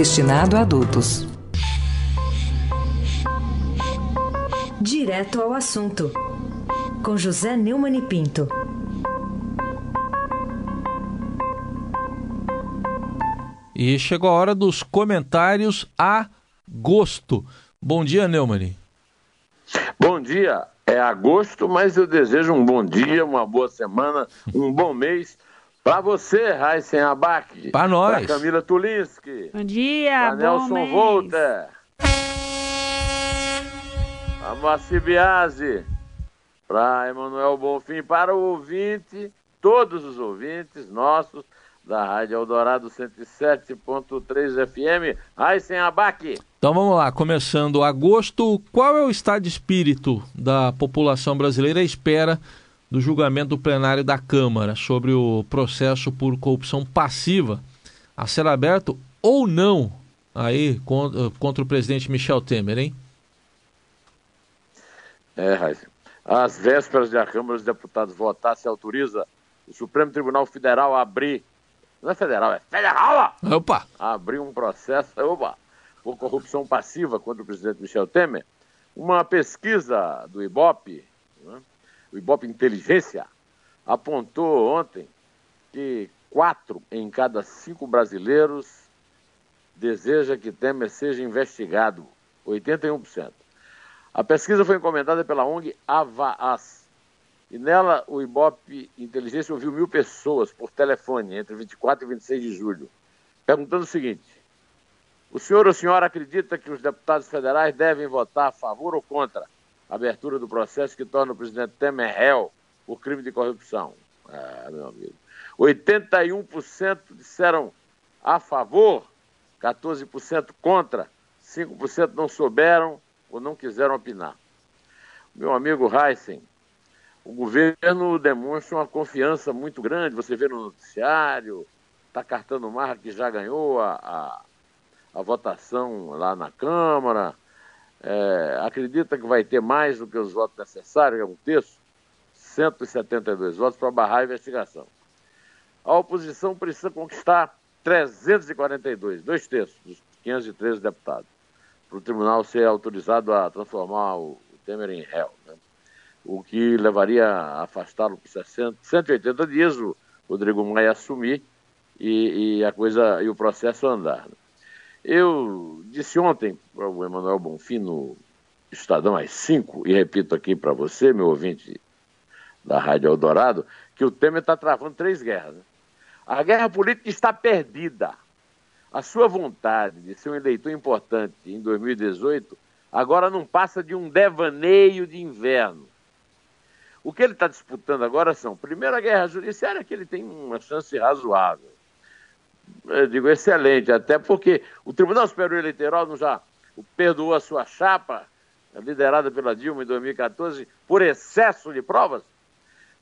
destinado a adultos. Direto ao assunto. Com José Neumann e Pinto. E chegou a hora dos comentários a gosto. Bom dia, Neumann. Bom dia. É agosto, mas eu desejo um bom dia, uma boa semana, um bom mês para você, Raíssen Abac. Para nós. Para Camila Tulinski. Bom dia, Para Nelson Volter. Para Moacir Biasi. Para Emanuel Bonfim. Para o ouvinte, todos os ouvintes nossos da Rádio Eldorado 107.3 FM. Raíssen Abac. Então vamos lá, começando agosto, qual é o estado de espírito da população brasileira à espera do julgamento do plenário da Câmara sobre o processo por corrupção passiva a ser aberto ou não aí contra, contra o presidente Michel Temer, hein? É, Raíssa. Às vésperas de a Câmara dos Deputados votar se autoriza o Supremo Tribunal Federal a abrir, não é federal, é federal! Opa! Abrir um processo, opa, por corrupção passiva contra o presidente Michel Temer. Uma pesquisa do IBOP, né, o Ibope Inteligência, apontou ontem que quatro em cada cinco brasileiros deseja que Temer seja investigado, 81%. A pesquisa foi encomendada pela ONG Avaas. E nela, o Ibope Inteligência ouviu mil pessoas por telefone entre 24 e 26 de julho, perguntando o seguinte: o senhor ou senhora acredita que os deputados federais devem votar a favor ou contra abertura do processo que torna o presidente Temer réu por crime de corrupção. Ah, meu amigo. 81% disseram a favor, 14% contra, 5% não souberam ou não quiseram opinar. Meu amigo Heisen, o governo demonstra uma confiança muito grande. Você vê no noticiário, está cartando marca que já ganhou a, a, a votação lá na Câmara, é, acredita que vai ter mais do que os votos necessários, é um terço, 172 votos para barrar a investigação. A oposição precisa conquistar 342, dois terços dos 513 deputados, para o tribunal ser autorizado a transformar o, Temer em réu, né? o que levaria a afastá-lo por 60, 180 dias, o Rodrigo Maia assumir e, e, a coisa e o processo andar. Né? Eu disse ontem para o Emanuel Bonfim no Estadão às 5, e repito aqui para você, meu ouvinte da Rádio Eldorado, que o Temer está travando três guerras. Né? A guerra política está perdida. A sua vontade de ser um eleitor importante em 2018 agora não passa de um devaneio de inverno. O que ele está disputando agora são, primeiro, a guerra judiciária, que ele tem uma chance razoável eu digo excelente, até porque o Tribunal Superior Eleitoral não já perdoou a sua chapa, liderada pela Dilma em 2014, por excesso de provas.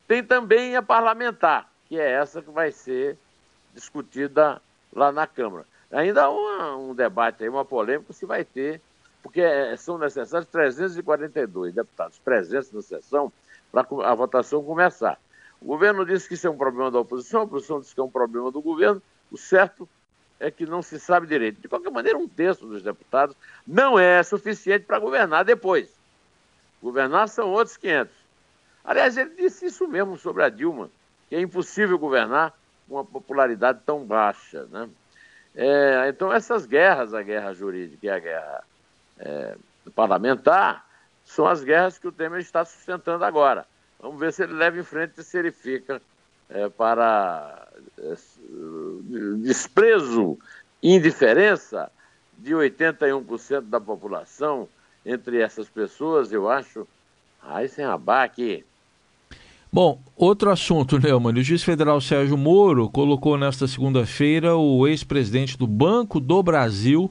Tem também a parlamentar, que é essa que vai ser discutida lá na Câmara. Ainda há uma, um debate aí, uma polêmica, se vai ter, porque é, são necessários 342 deputados presentes na sessão para a votação começar. O governo disse que isso é um problema da oposição, a oposição disse que é um problema do governo, o certo é que não se sabe direito. De qualquer maneira, um terço dos deputados não é suficiente para governar depois. Governar são outros 500. Aliás, ele disse isso mesmo sobre a Dilma, que é impossível governar com uma popularidade tão baixa. Né? É, então, essas guerras, a guerra jurídica e a guerra é, parlamentar, são as guerras que o Temer está sustentando agora. Vamos ver se ele leva em frente e se ele fica é, para é, desprezo, indiferença de 81% da população entre essas pessoas, eu acho, aí sem abaque. Bom, outro assunto, Neumann. O juiz federal Sérgio Moro colocou nesta segunda-feira o ex-presidente do Banco do Brasil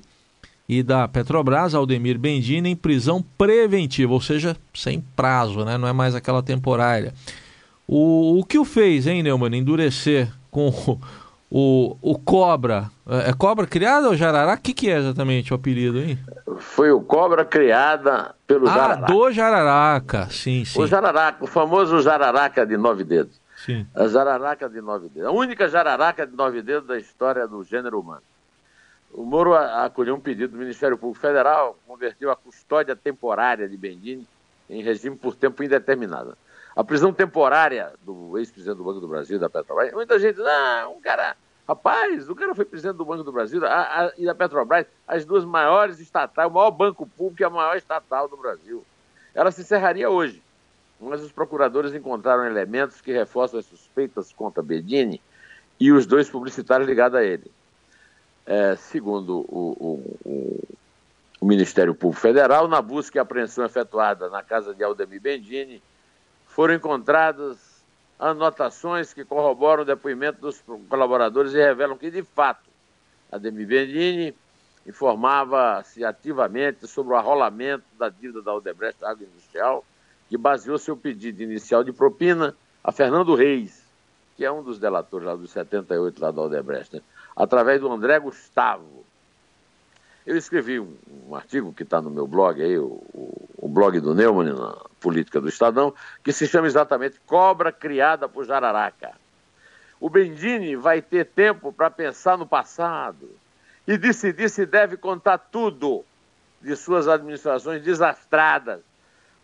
e da Petrobras, Aldemir Bendini, em prisão preventiva, ou seja, sem prazo, né? não é mais aquela temporária. O, o que o fez, hein, Neumann, endurecer com o, o Cobra? É, é Cobra criada ou Jarará? O que, que é exatamente o apelido, hein? Foi o Cobra criada pelo ah, Jararaca. do Jararaca, sim, sim. O Jararaca, o famoso Jararaca de nove dedos. Sim. A Jararaca de nove dedos. A única Jararaca de nove dedos da história do gênero humano. O Moro acolheu um pedido do Ministério Público Federal, converteu a custódia temporária de Bendini em regime por tempo indeterminado. A prisão temporária do ex-presidente do Banco do Brasil, da Petrobras, muita gente diz, ah, um cara, rapaz, o cara foi presidente do Banco do Brasil a, a, e da Petrobras, as duas maiores estatais, o maior banco público e a maior estatal do Brasil. Ela se encerraria hoje, mas os procuradores encontraram elementos que reforçam as suspeitas contra Bedini e os dois publicitários ligados a ele. É, segundo o, o, o, Ministério Público Federal, na busca e apreensão efetuada na casa de Aldemir Bendini, foram encontradas anotações que corroboram o depoimento dos colaboradores e revelam que, de fato, Ademir Bendini informava-se ativamente sobre o arrolamento da dívida da Odebrecht Industrial, que baseou seu pedido inicial de propina a Fernando Reis, que é um dos delatores lá dos 78 lá da Odebrecht, né? através do André Gustavo, eu escrevi um, um artigo que está no meu blog aí, o, o, o, blog do Neumann, na Política do Estadão, que se chama exatamente Cobra Criada por Jararaca. O Bendini vai ter tempo para pensar no passado e decidir se deve contar tudo de suas administrações desastradas.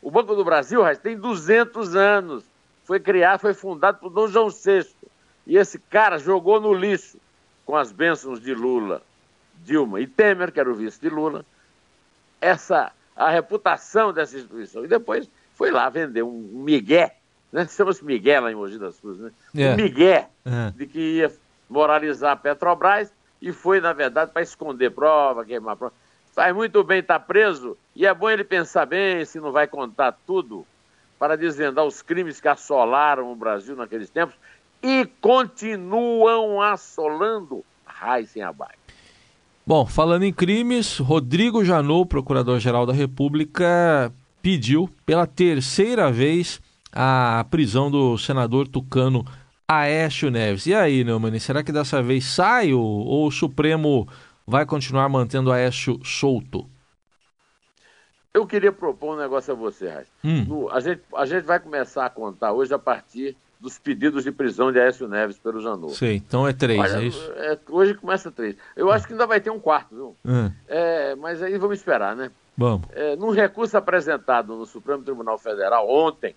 O Banco do Brasil tem 200 anos. Foi criado, foi fundado por Dom João VI. E esse cara jogou no lixo com as bênçãos de Lula. Dilma e Temer, que era o vice de Lula, essa a reputação dessa instituição. E depois foi lá vender um migué, né? chama-se migué lá em Mogi das Cruzes, né? É. Um migué é. de que ia moralizar a Petrobras e foi, na verdade, para esconder prova, queimar prova. Faz muito bem estar tá preso e é bom ele pensar bem se não vai contar tudo para desvendar os crimes que assolaram o Brasil naqueles tempos e continuam assolando sem abaixo. Bom, falando em crimes, Rodrigo Janot, procurador-geral da República, pediu pela terceira vez a prisão do senador tucano Aécio Neves. E aí, Neumann, será que dessa vez sai ou, ou o Supremo vai continuar mantendo Aécio solto? Eu queria propor um negócio a você, Raiz. Hum. a, gente, a gente vai começar a contar hoje a partir dos pedidos de prisão de Aécio Neves pelo Janot. Sim, então é três, Olha, é isso? É, hoje começa três. Eu acho que ainda vai ter um quarto, viu? É. é mas aí vamos esperar, né? Vamos. É, num recurso apresentado no Supremo Tribunal Federal ontem,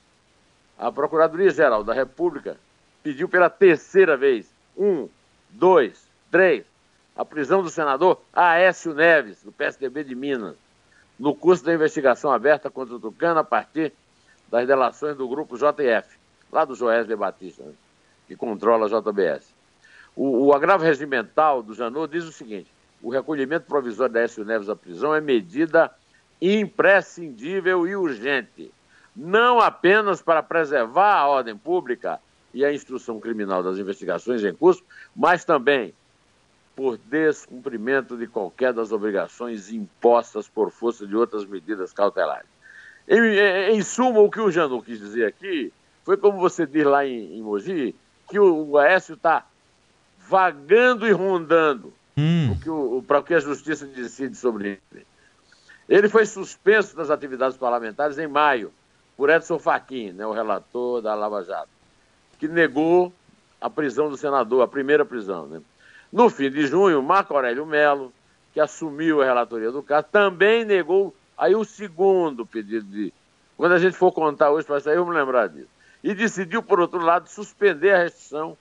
a Procuradoria-Geral da República pediu pela terceira vez, um, dois, três, a prisão do senador Aécio Neves, do PSDB de Minas, no curso da investigação aberta contra o Tucano a partir das delações do grupo JF lá do Joesley Batista, né, que controla a JBS. O, o agravo regimental do Janot diz o seguinte: o recolhimento provisório da Écio Neves à prisão é medida imprescindível e urgente, não apenas para preservar a ordem pública e a instrução criminal das investigações em curso, mas também por descumprimento de qualquer das obrigações impostas por força de outras medidas cautelares. Em, em, em suma, o que o Janot quis dizer aqui foi como você diz lá em, em Mogi, que o, o Aécio está vagando e rondando hum. para o que a justiça decide sobre ele. Ele foi suspenso das atividades parlamentares em maio, por Edson Fachin, né, o relator da Lava Jato, que negou a prisão do senador, a primeira prisão. Né? No fim de junho, Marco Aurélio Melo, que assumiu a relatoria do caso, também negou aí o segundo pedido de. Quando a gente for contar hoje para sair, vamos lembrar disso e decidiu, por outro lado, suspender a restrição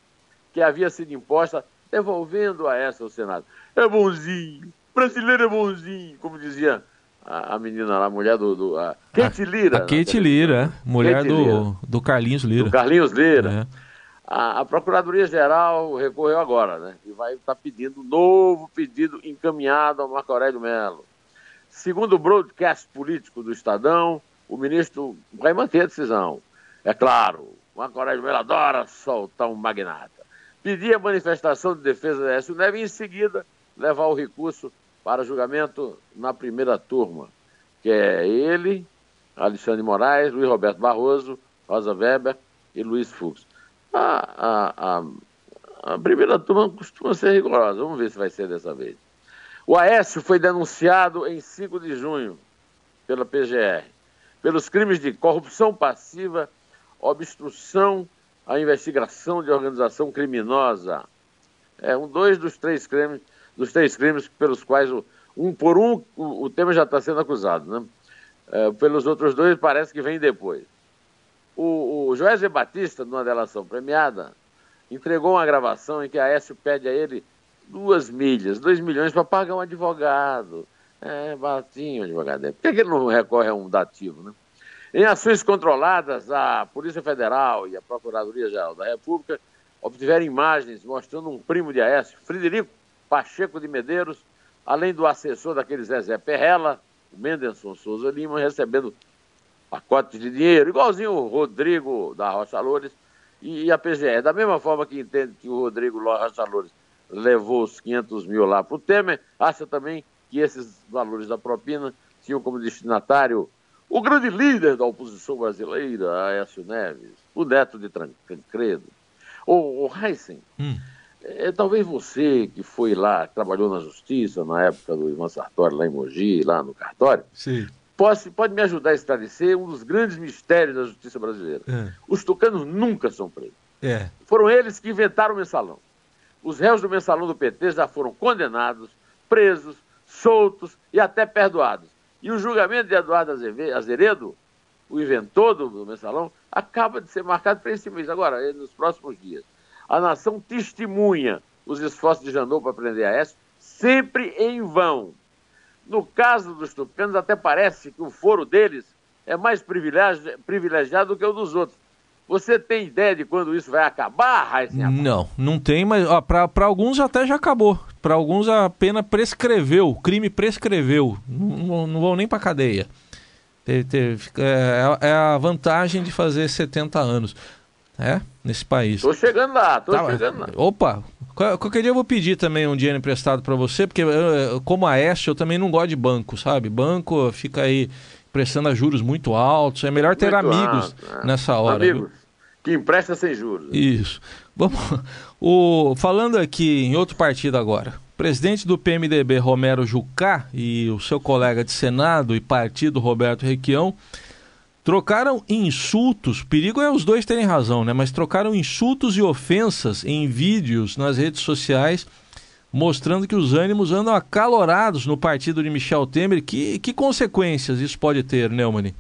que havia sido imposta, devolvendo a essa ao Senado. É bonzinho, brasileiro é bonzinho, como dizia a, a menina lá, a mulher do. do a Kate Lira. A Kate Lira, é. mulher Kate do, Lira. do Carlinhos Lira. Do Carlinhos Lira. É. A, a Procuradoria-Geral recorreu agora, né? E vai estar tá pedindo um novo pedido encaminhado ao Marco Aurélio Mello. Segundo o broadcast político do Estadão, o ministro vai manter a decisão. É claro, uma coragem, ele adora soltar um magnata. Pedir a manifestação de defesa da Écio Neves e, em seguida, levar o recurso para julgamento na primeira turma, que é ele, Alexandre Moraes, Luiz Roberto Barroso, Rosa Weber e Luiz Fux. A, a, a, a primeira turma costuma ser rigorosa, vamos ver se vai ser dessa vez. O Aécio foi denunciado em 5 de junho pela PGR pelos crimes de corrupção passiva, obstrução à investigação de organização criminosa. É um dois dos três crimes, dos três crimes pelos quais o, um por um o, o tema já está sendo acusado, né? É, pelos outros dois parece que vem depois. O, o Batista, numa delação premiada, entregou uma gravação em que a Aécio pede a ele duas milhas, dois milhões para pagar um advogado. É, baratinho o advogado. Por que, ele não recorre a um dativo, né? Em ações controladas, a Polícia Federal e a Procuradoria-Geral da República obtiveram imagens mostrando um primo de Aécio, Frederico Pacheco de Medeiros, além do assessor daquele Zezé Perrella, o Menderson Souza Lima, recebendo pacotes de dinheiro, igualzinho o Rodrigo da Rocha Loures e a PGE. Da mesma forma que entende que o Rodrigo Rocha Loures levou os 500 mil lá para o Temer, acha também que esses valores da propina tinham como destinatário o grande líder da oposição brasileira, Aécio Neves, o neto de Tancredo. O, o Heisen, hum. é, talvez você que foi lá, trabalhou na justiça na época do Ivan Sartori, lá em Mogi, lá no cartório, Sim. Pode, pode me ajudar a esclarecer um dos grandes mistérios da justiça brasileira. É. Os tucanos nunca são presos. É. Foram eles que inventaram o mensalão. Os réus do mensalão do PT já foram condenados, presos, soltos e até perdoados. E o julgamento de Eduardo Azeredo, o inventor do mensalão, acaba de ser marcado para esse mês, agora, nos próximos dias. A nação testemunha os esforços de Janot para prender a S, sempre em vão. No caso dos tucanos, até parece que o foro deles é mais privilegiado do que o dos outros. Você tem ideia de quando isso vai acabar, Raíssa? Não, não tem, mas para alguns até já acabou. Para alguns a pena prescreveu, o crime prescreveu. Não, não vão nem para cadeia. É, é, a vantagem de fazer 70 anos. É, nesse país. Tô chegando lá, tô tá, chegando lá. Opa, qualquer dia eu vou pedir também um dinheiro emprestado para você, porque eu, como a Este, eu também não gosto de banco, sabe? Banco fica aí prestando a juros muito altos. É melhor ter muito amigos alto, é. nessa hora. Amigos viu? que empresta sem juros. Isso. Vamos, o, falando aqui em outro partido agora. Presidente do PMDB, Romero Jucá, e o seu colega de Senado e partido, Roberto Requião, trocaram insultos. Perigo é os dois terem razão, né? Mas trocaram insultos e ofensas em vídeos nas redes sociais mostrando que os ânimos andam acalorados no partido de Michel Temer. Que, que consequências isso pode ter, Neumann?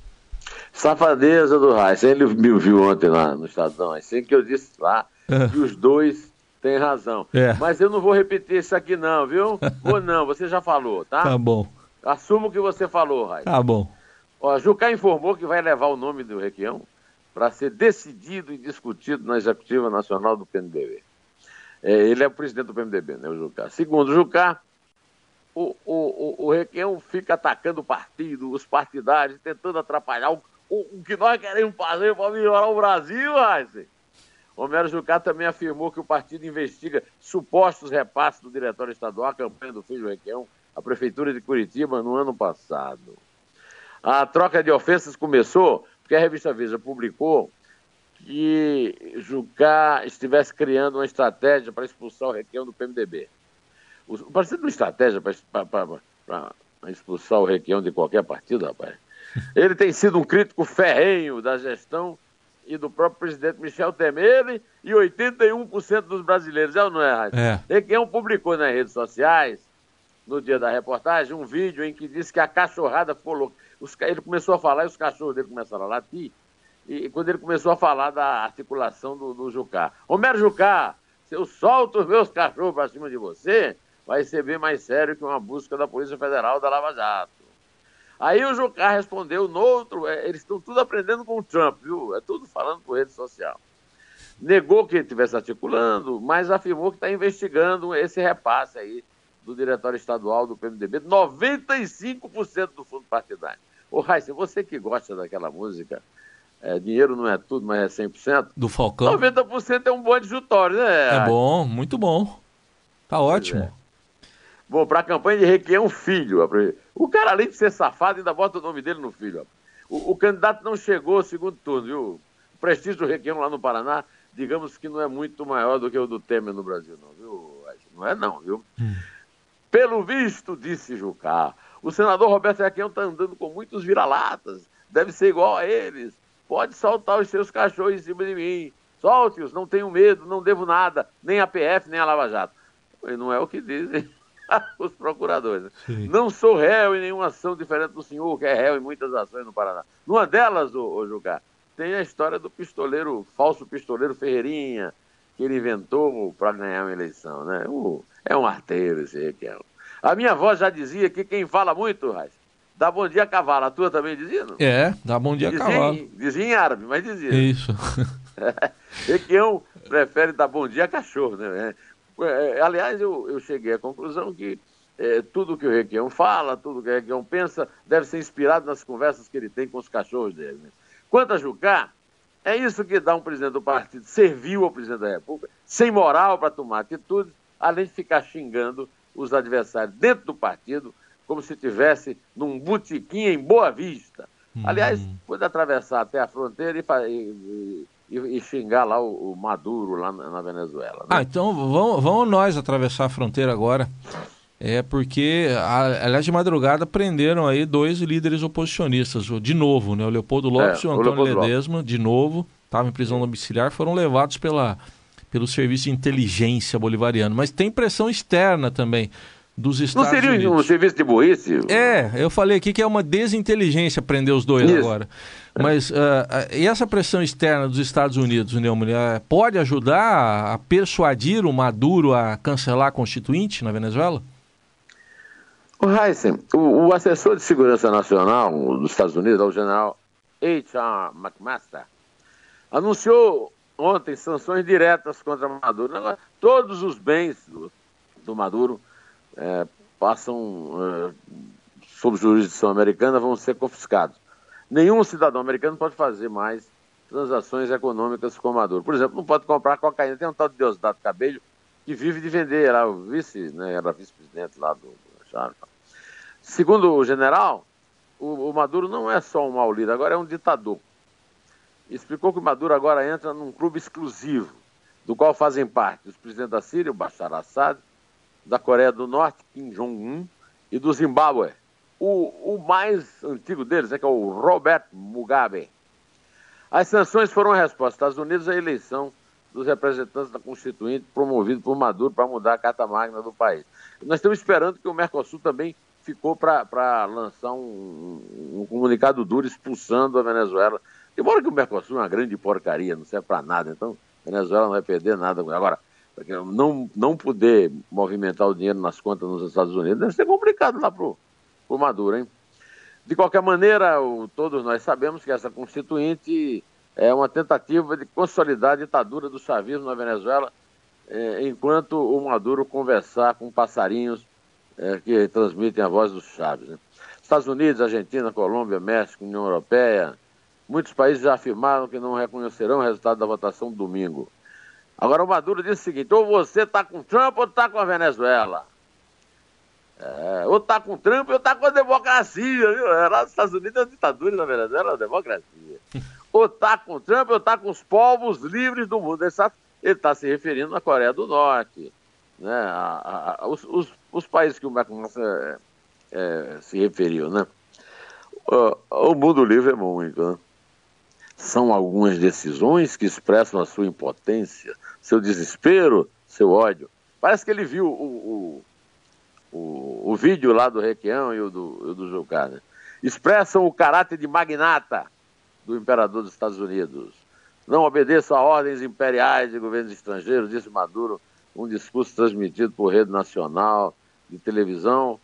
Safadeza do Reis. Ele me viu ontem lá no Estadão, assim que eu disse lá é. que os dois têm razão. É. Mas eu não vou repetir isso aqui não, viu? Vou não, você já falou, tá? Tá bom. Assumo que você falou, Reis. Tá bom. Ó, Jucá informou que vai levar o nome do Requião para ser decidido e discutido na Executiva Nacional do PNDB. É, ele é o presidente do PMDB, né, o Jucá. Segundo o Jucá, o, o, o, o Requião fica atacando o partido, os partidários, tentando atrapalhar o, o, o que nós queremos fazer para melhorar o Brasil, Heisen. Romero Jucá também afirmou que o partido investiga supostos repasses do diretório estadual à campanha do filho Requião à Prefeitura de Curitiba no ano passado. A troca de ofensas começou porque a revista Veja publicou que Jucá estivesse criando uma estratégia para expulsar o Requião do PMDB. O partido uma estratégia para expulsar o Requião de qualquer partido, rapaz. Ele tem sido um crítico ferrenho da gestão e do próprio presidente Michel Temer. E 81% dos brasileiros, é ou não é, Raíssa? É. Requião publicou nas redes sociais, no dia da reportagem, um vídeo em que disse que a cachorrada ficou louca. Os, ele começou a falar e os cachorros dele começaram a latir e quando ele começou a falar da articulação do, do Jucá. Romero Jucá, se eu solto os meus cachorros para cima de você, vai ser bem mais sério que uma busca da Polícia Federal da Lava Jato. Aí o Jucá respondeu no outro, é, eles estão tudo aprendendo com o Trump, viu? É tudo falando por rede social. Negou que ele estivesse articulando, mas afirmou que está investigando esse repasse aí do Diretório Estadual do PMDB, 95% do fundo partidário. Ô, Raíssa, você que gosta daquela música, é, dinheiro não é tudo, mas é 100%. Do Falcão? 90% é um bom adjutório, né? É bom, muito bom. Tá ótimo. É. Bom, para a campanha de Requião Filho, o cara, além de ser safado, ainda bota o nome dele no filho. O, o candidato não chegou ao segundo turno, viu? O prestígio do Requião lá no Paraná, digamos que não é muito maior do que o do Temer no Brasil, não, viu? Não é não, viu? Hum. Pelo visto, disse Jucá, o senador Roberto Requião está andando com muitos vira-latas, deve ser igual a eles. Pode soltar os seus cachorros em cima de mim. Solte-os, não tenho medo, não devo nada, nem a PF, nem a Lava Jato. E não é o que dizem os procuradores. Né? Não sou réu em nenhuma ação diferente do senhor, que é réu em muitas ações no Paraná. Numa delas, ô, ô Jucá, tem a história do pistoleiro, falso pistoleiro Ferreirinha, que ele inventou para ganhar uma eleição, né? É um arteiro esse Requião. A minha avó já dizia que quem fala muito, Raiz, dá bom dia a cavalo. A tua também dizia, não? É, dá bom dia a cavalo. dizia em árabe, mas dizia. Isso. Requião prefere dar bom dia a cachorro, né? É, aliás, eu, eu cheguei à conclusão que é, tudo que o Requião fala, tudo que o Requião pensa, deve ser inspirado nas conversas que ele tem com os cachorros dele. Né? Quanto a Jucá, é isso que dá um presidente do partido serviu ao presidente da República, sem moral para tomar atitude, além de ficar xingando os adversários dentro do partido, como se estivesse num botequim em Boa Vista. Hum. Aliás, pode atravessar até a fronteira e, e, e, e xingar lá o, o, Maduro, lá na, na Venezuela. Né? Ah, então vamos, vamos nós atravessar a fronteira agora. É porque, aliás, de madrugada prenderam aí dois líderes oposicionistas, de novo, né? O Leopoldo Lopes é, e o Antônio Ledesma, de novo, estavam em prisão domiciliar, foram levados pela, pelo Serviço de Inteligência Bolivariano. Mas tem pressão externa também dos Estados Unidos. Não seria Unidos. um serviço de burrice? É, eu falei aqui que é uma desinteligência prender os dois Isso. agora. Mas uh, e essa pressão externa dos Estados Unidos, Neumann, uh, pode ajudar a persuadir o Maduro a cancelar a Constituinte na Venezuela? O Heisen, o, o, assessor de segurança nacional dos Estados Unidos, o general H.R. McMaster, anunciou ontem sanções diretas contra Maduro. Todos os bens do, do Maduro é, passam é, sob jurisdição americana, vão ser confiscados. Nenhum cidadão americano pode fazer mais transações econômicas com Maduro. Por exemplo, não pode comprar cocaína. Tem um tal de Deusdado Cabelho que vive de vender, era o vice, né, era vice-presidente lá do, Segundo o general, o, o, Maduro não é só um mau líder, agora é um ditador. Explicou que o Maduro agora entra num clube exclusivo, do qual fazem parte os presidentes da Síria, o Bashar Assad, da Coreia do Norte, Kim Jong-un, e do Zimbábue. O, o mais antigo deles é que é o Robert Mugabe. As sanções foram a resposta dos Estados Unidos à eleição dos representantes da Constituinte promovido por Maduro para mudar a Carta Magna do país. Nós estamos esperando que o Mercosul também ficou para lançar um, um, comunicado duro expulsando a Venezuela. Embora que o Mercosul é uma grande porcaria, não serve para nada, então a Venezuela não vai perder nada. Agora, não, não poder movimentar o dinheiro nas contas nos Estados Unidos deve ser complicado lá para o Maduro, hein? De qualquer maneira, o, todos nós sabemos que essa constituinte é uma tentativa de consolidar a ditadura do chavismo na Venezuela, é, enquanto o Maduro conversar com passarinhos é, que transmitem a voz dos Chaves. Né? Estados Unidos, Argentina, Colômbia, México, União Europeia, muitos países já afirmaram que não reconhecerão o resultado da votação domingo. Agora o Maduro disse o seguinte: ou você está com Trump ou está com a Venezuela. É, ou está com Trump ou está com a democracia. Viu? É, lá nos Estados Unidos é ditadura, na Venezuela é a democracia ou está com Trump ou está com os povos livres do mundo. Ele está se referindo à Coreia do Norte, né? A, a, os, os, os, países que o Macron é, é, se referiu. Né? O, o mundo livre é muito. Né? São algumas decisões que expressam a sua impotência, seu desespero, seu ódio. Parece que ele viu o, o, o, o vídeo lá do Requião e o do, do Jucá. Né? Expressam o caráter de magnata do imperador dos Estados Unidos. Não obedeço a ordens imperiais de governos estrangeiros, disse Maduro, um discurso transmitido por rede nacional de televisão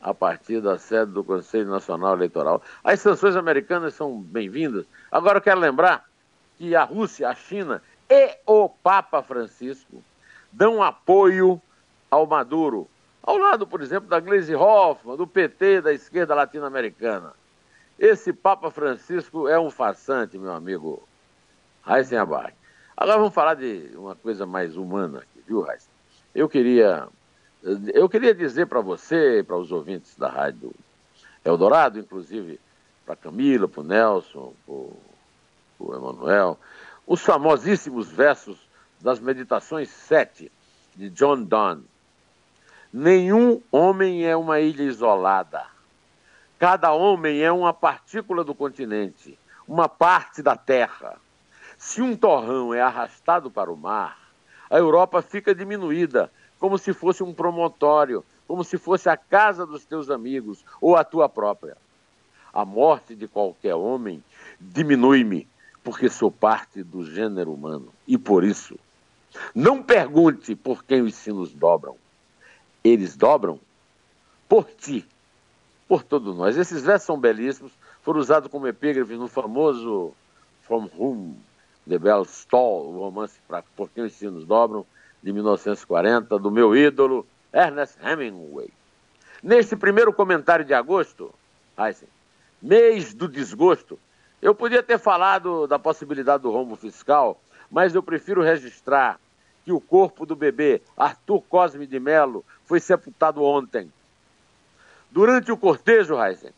a partir da sede do Conselho Nacional Eleitoral. As sanções americanas são bem-vindas. Agora eu quero lembrar que a Rússia, a China e o Papa Francisco dão apoio ao Maduro, ao lado, por exemplo, da Gleisi Hoffmann, do PT, da esquerda latino-americana. esse Papa Francisco é um farsante, meu amigo Heisenberg. Agora vamos falar de uma coisa mais humana aqui, viu, Heisen? Eu queria, eu queria dizer para você, para os ouvintes da rádio Eldorado, inclusive para Camila, para o Nelson, para o Emanuel, os famosíssimos versos das Meditações 7 de John Donne. Nenhum homem é uma ilha isolada. Cada homem é uma partícula do continente, uma parte da terra. Se um torrão é arrastado para o mar, a Europa fica diminuída, como se fosse um promontório, como se fosse a casa dos teus amigos ou a tua própria. A morte de qualquer homem diminui-me, porque sou parte do gênero humano. E por isso, não pergunte por quem os sinos dobram. Eles dobram por ti, por todos nós. Esses versos são belíssimos, foram usados como epígrafes no famoso From Whom the Bells Stall, o romance pra, Por quem os sinos dobram, de 1940, do meu ídolo Ernest Hemingway. Neste primeiro comentário de agosto, Heisen, mês do desgosto, eu podia ter falado da possibilidade do rombo fiscal, mas eu prefiro registrar que o corpo do bebê Arthur Cosme de Melo foi sepultado ontem. Durante o cortejo, Heisen,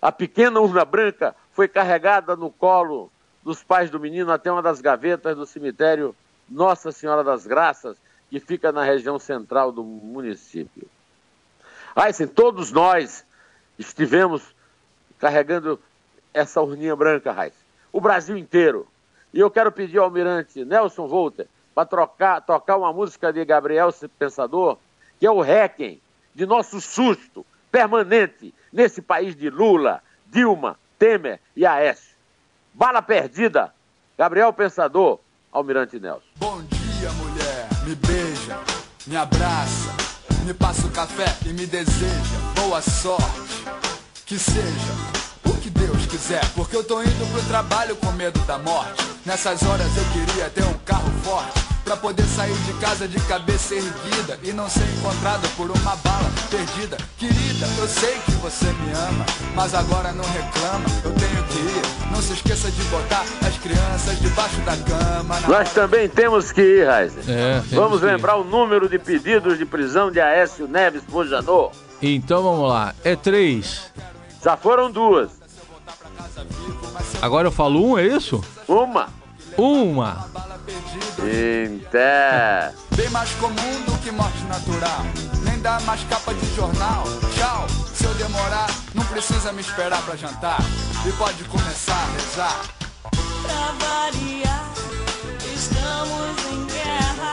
a pequena urna branca foi carregada no colo dos pais do menino até uma das gavetas do cemitério Nossa Senhora das Graças, que fica na região central do município. Heisen, todos nós estivemos carregando essa urninha branca, Heisen. O Brasil inteiro. E eu quero pedir ao almirante Nelson Volter para tocar uma música de Gabriel Pensador, que é o Requiem, de nosso susto permanente nesse país de Lula, Dilma, Temer e Aécio. Bala perdida, Gabriel Pensador, Almirante Nelson. Me beija, me abraça, me passa o café e me deseja boa sorte, que seja o que Deus quiser, porque eu tô indo pro trabalho com medo da morte. Nessas horas eu queria ter um carro forte Pra poder sair de casa de cabeça erguida E não ser encontrado por uma bala perdida. Querida, eu sei que você me ama Mas agora não reclama, eu tenho que ir. Não se esqueça de botar as crianças debaixo da cama. Nós também temos que ir, Raizen é, Vamos lembrar ir. o número de pedidos de prisão de Aécio Neves Bojador Então vamos lá, é três. Já foram duas. Agora eu falo um, é isso? Uma Uma Inter. Bem mais comum do que morte natural. Nem dá mais capa de jornal. Tchau, se eu demorar, não precisa me esperar pra jantar. E pode começar a rezar. Pra variar, estamos em guerra.